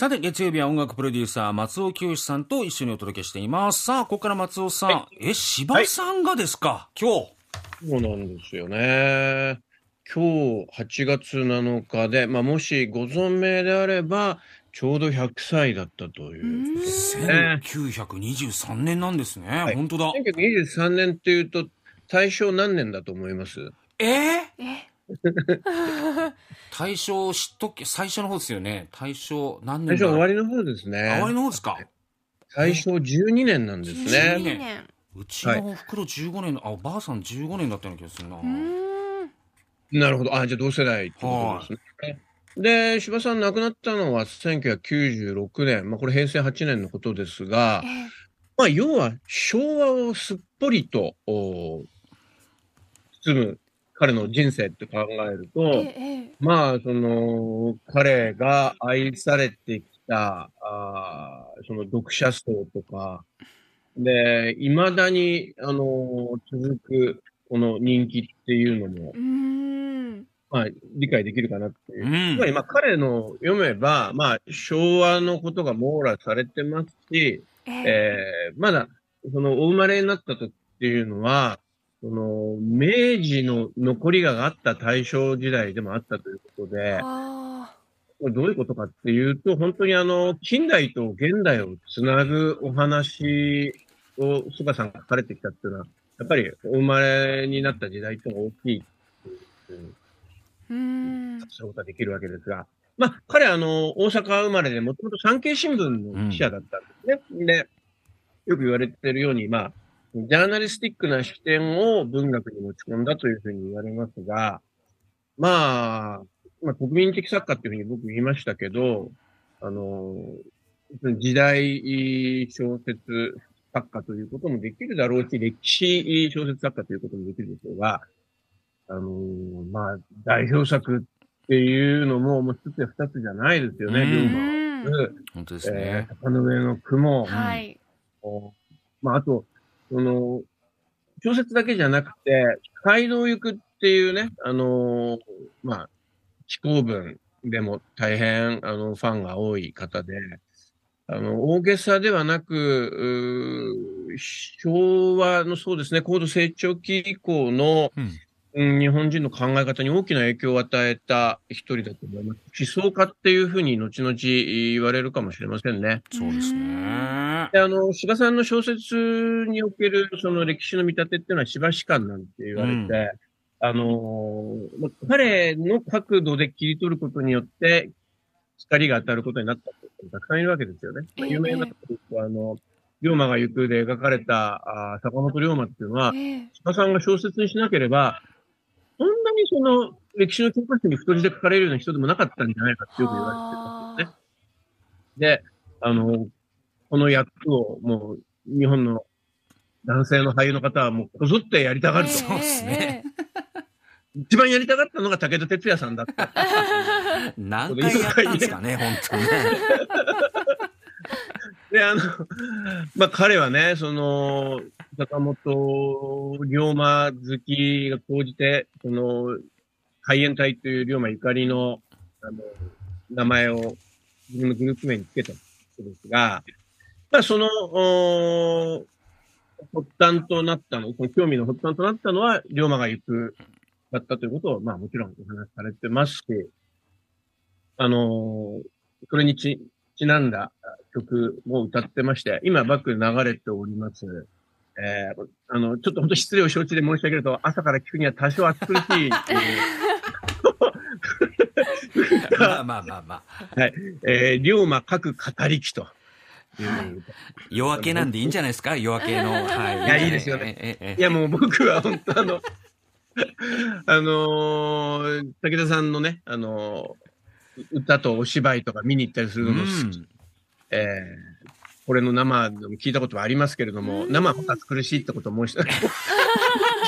さて、月曜日は音楽プロデューサー、松尾清さんと一緒にお届けしています。さあ、ここから松尾さん。え、柴さんがですか、今日。そうなんですよね。今日8月7日で、まあ、もしご存命であれば、ちょうど100歳だったというね。1923年なんですね。い本当だ。1923年っていうと、大正何年だと思います？え？ーえ？大正知っとけ、最初の方ですよね。大正何大年だ？正終わりの方ですね。終わりの方ですか？大正12年なんです12ね。年年。うちのおふくろ15年の、あ、おばあさん15年だったような気がするな。なるほど。あ、じゃあ同世代ってことですね。で、柴さん亡くなったのは1996年。まあこれ平成8年のことですがえ、まあ要は昭和をすっぽりとお包む彼の人生って考えると、ええまあその彼が愛されてきた、あーその読者層とか、で、未だに、あの続くこの人気っていうのもう、ーん。まあ、理解できるかなっていうう。んつまり、まあ、彼の読めば、まあ、昭和のことが網羅されてますし、えええーまだ、その、お生まれになった時っていうのは、その、明治の残りがあった大正時代でもあったということで、あこれどういうことかっていうと、本当にあの、近代と現代をつなぐお話を、菅さんが書かれてきたっていうのは、やっぱりお生まれになった時代っていうのが大きいっていうーうことができるわけですが、まあ、彼あの、大阪生まれで、もともと産経新聞の記者だったんですね。で、よく言われてるように、まあ、ジャーナリスティックな視点を文学に持ち込んだというふうに言われますが、まあ、まあ、国民的作家っていうふうに僕言いましたけど、あの、時代小説作家ということもできるだろうし、歴史小説作家ということもできるでしょうが、あのまあ、代表作っていうのも、もう一つや二つじゃないですよね、うん龍馬うんは。本当ですえねー、。坂の上の雲。はい。まあ、あと、その、小説だけじゃなくて、街道行くっていうね、あのまあ、紀行文でも大変、あの、ファンが多い方で、あの、大げさではなく、昭和のそうですね、高度成長期以降の、うん。日本人の考え方に大きな影響を与えた一人だと思います。思想家っていうふうに後々言われるかもしれませんね。そうですね。で、あの、柴さんの小説におけるその歴史の見立てっていうのは柴史観なんて言われて、あの、ま彼の角度で切り取ることによって光が当たることになった人たくさんいるわけですよね。有名なあの、龍馬が行くで描かれたあ坂本龍馬っていうのは、ええ柴さんが小説にしなければ、そんなにその歴史の教科書に太字で書かれるような人でもなかったんじゃないかってよく言われてますよね。で、あの、この役をもう日本の男性の俳優の方はもうこぞってやりたがると。そうですね。一番やりたがったのが武田鉄矢さんだった。何回やったんですかね、本当にね。で、あの、まあ、彼はね、その、坂本龍馬好きが講じて、その、海援隊という龍馬ゆかりの、あの、名前を自分のグループ名につけたんですが、まあ、その、発端となったの、その興味の発端となったのは、龍馬が行く、だったということを、まあ、もちろんお話しされてますし、あの、それにち、ちなんだ曲も歌ってまして、今バック流れております。えー、あの、ちょっと本当失礼を承知で申し上げると、朝から聞くには多少暑苦し。いっていうまあまあまあ。まあ。えー、龍馬各語り機と。夜明けなんでいいんじゃないですか？夜明けの。はい。いやいいですよね。いや、もう僕は本当あの、あのー武田さんのね、あのー歌とお芝居とか見に行ったりするのも好き。うん。えーこれの生でも聞いたことはありますけれども、生は本当暑苦しいってことを申し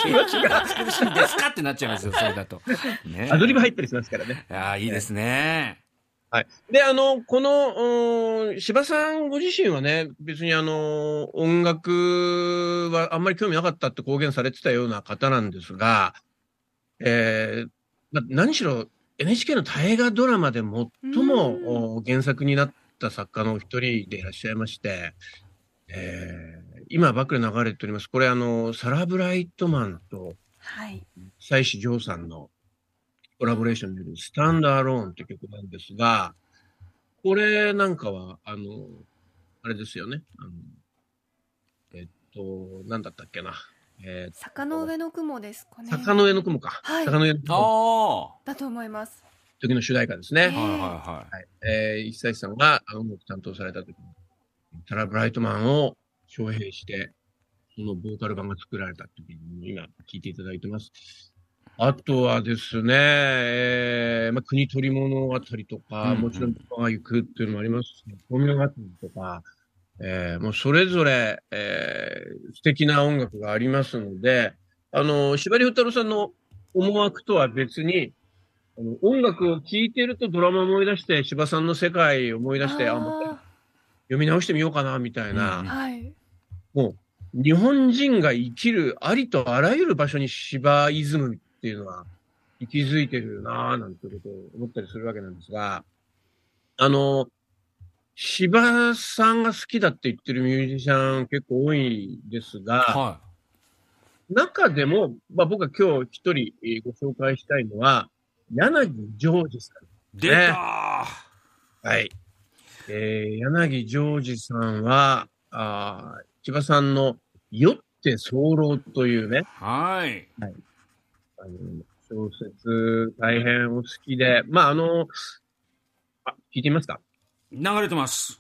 気持ちが、苦しいですかってなっちゃいますよ、それだと。ねアドリブ入ったりしますからね。いやーいいですね。で、あの、この、うん柴さんご自身はね、別にあの、音楽はあんまり興味なかったって公言されてたような方なんですが、えーま何しろ NHK の大河ドラマで最も、お原作になったった作家の一人でいらっしゃいまして、えー今ばっかり流れております。これあの、サラ・ブライトマンとはい。久石譲さんのコラボレーションによるスタンドアローンって曲なんですが、これなんかは、あの、あれですよね。あのえっと、なんだったっけな。えー坂の上の雲ですかね。坂の上の雲か。はい坂の上の雲あだと思います。時の主題歌ですね。あ。はいはいははい。えー、石崎さんが音楽担当された時に、サラ・ブライトマンを招聘して、そのボーカル版が作られた時に今聞いていただいてます。あとはですね、えーまあ、国取り物語とか、うんうんもちろん、パが行くっていうのもありますし、フォーミュラ祭りとか、えーもうそれぞれ、えー素敵な音楽がありますので、あの、司馬遼太郎さんの思惑とは別に、音楽を聴いてるとドラマを思い出して、司馬さんの世界を思い出して、あ、もう一回あ読み直してみようかな、みたいな、うんーはい。もう、日本人が生きるありとあらゆる場所に芝イズムっていうのは息づいてるなぁ、なんてことを思ったりするわけなんですが、あの、芝さんが好きだって言ってるミュージシャン結構多いですが、は中でも、まあ、僕は今日一人えーご紹介したいのは、柳ジョージさん。い。出たーはい。えー、柳ジョージさんは、あー千葉さんの酔って候というね、はい。あの小説大変お好きで、まあ、あの、あ、聞いてみますか？流れてます。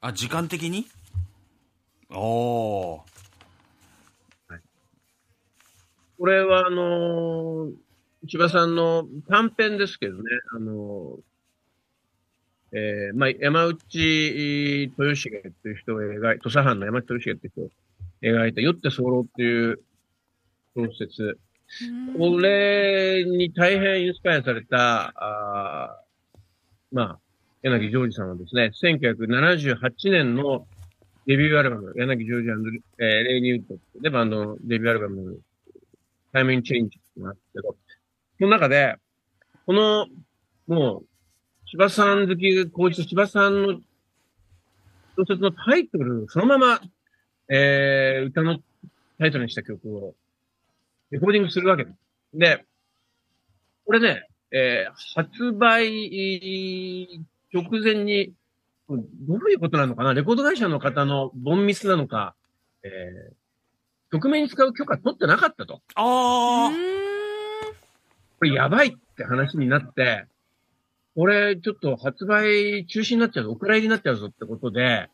あ、時間的に？おー。これは、あのー千葉さんの短編ですけどね、あのえーまあ、山内豊重っていう人を描い土佐藩の山内豊重っていう人を描いた、酔って候っていう小説。これに大変インスパイアされた、あまあ、柳ジョージさんはですね、1978年のデビューアルバム、柳ジョージえーレイニュートでバンドのデビューアルバム、タイムインチェンジってのがあったけど、の中で、この、もう、千葉さん好き、こう一千葉さんの小説のタイトル、そのまま、えー、歌のタイトルにした曲を、レコーディングするわけです。で、これね、えー発売直前に、どういうことなのかな？レコード会社の方のボンミスなのか、えー曲名に使う許可取ってなかったと。あー。これやばいって話になって、これちょっと発売中止になっちゃうぞ、お蔵入りになっちゃうぞってことで、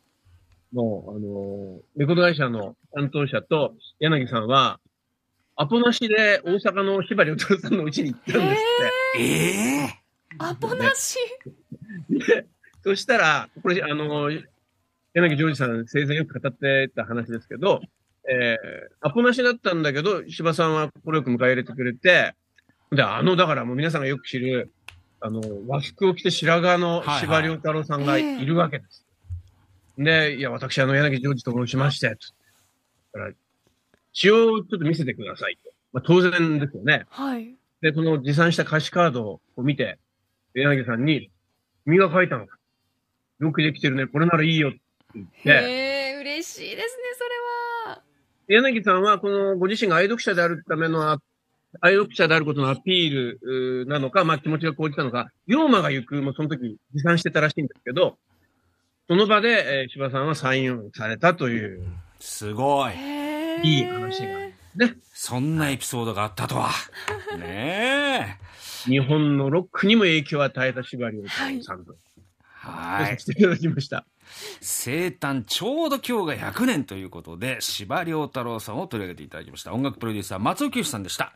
もう、あのレコード会社の担当者と柳さんは、アポなしで大阪のひばりお父さんの家に行ったんですって。ええアポなし？で、そしたら、これ、あの、柳ジョージさん生前よく語ってた話ですけど、えー、アポなしだったんだけど、柴さんはこれよく迎え入れてくれて、で、あの、だからもう皆さんがよく知る、あの、和服を着て白髪のはいはい柴良太郎さんがいるわけです。で、いや、私、あの、柳ジョージと申しまして、つだから、詩をちょっと見せてくださいと。まあ、当然ですよね。はい。で、この持参した歌詞カードを見て、柳さんに、君が書いたのか？よくできてるね。これならいいよって言って、へえ、嬉しいですね、それは。柳さんはこのご自身が愛読者であるためのあ、愛読者であることのアピールなのか、まあ気持ちが高じたのか、龍馬が行くもその時持参してたらしいんですけど、その場で、えー、柴さんはサインをされたという、すごい。いい話がね、そんなエピソードがあったとは。ねえ。日本のロックにも影響を与えた柴良太郎さんと、はいさ。せていただきました。生誕ちょうど今日が100年ということで、司馬遼太郎さんを取り上げていただきました。音楽プロデューサー松尾清さんでした。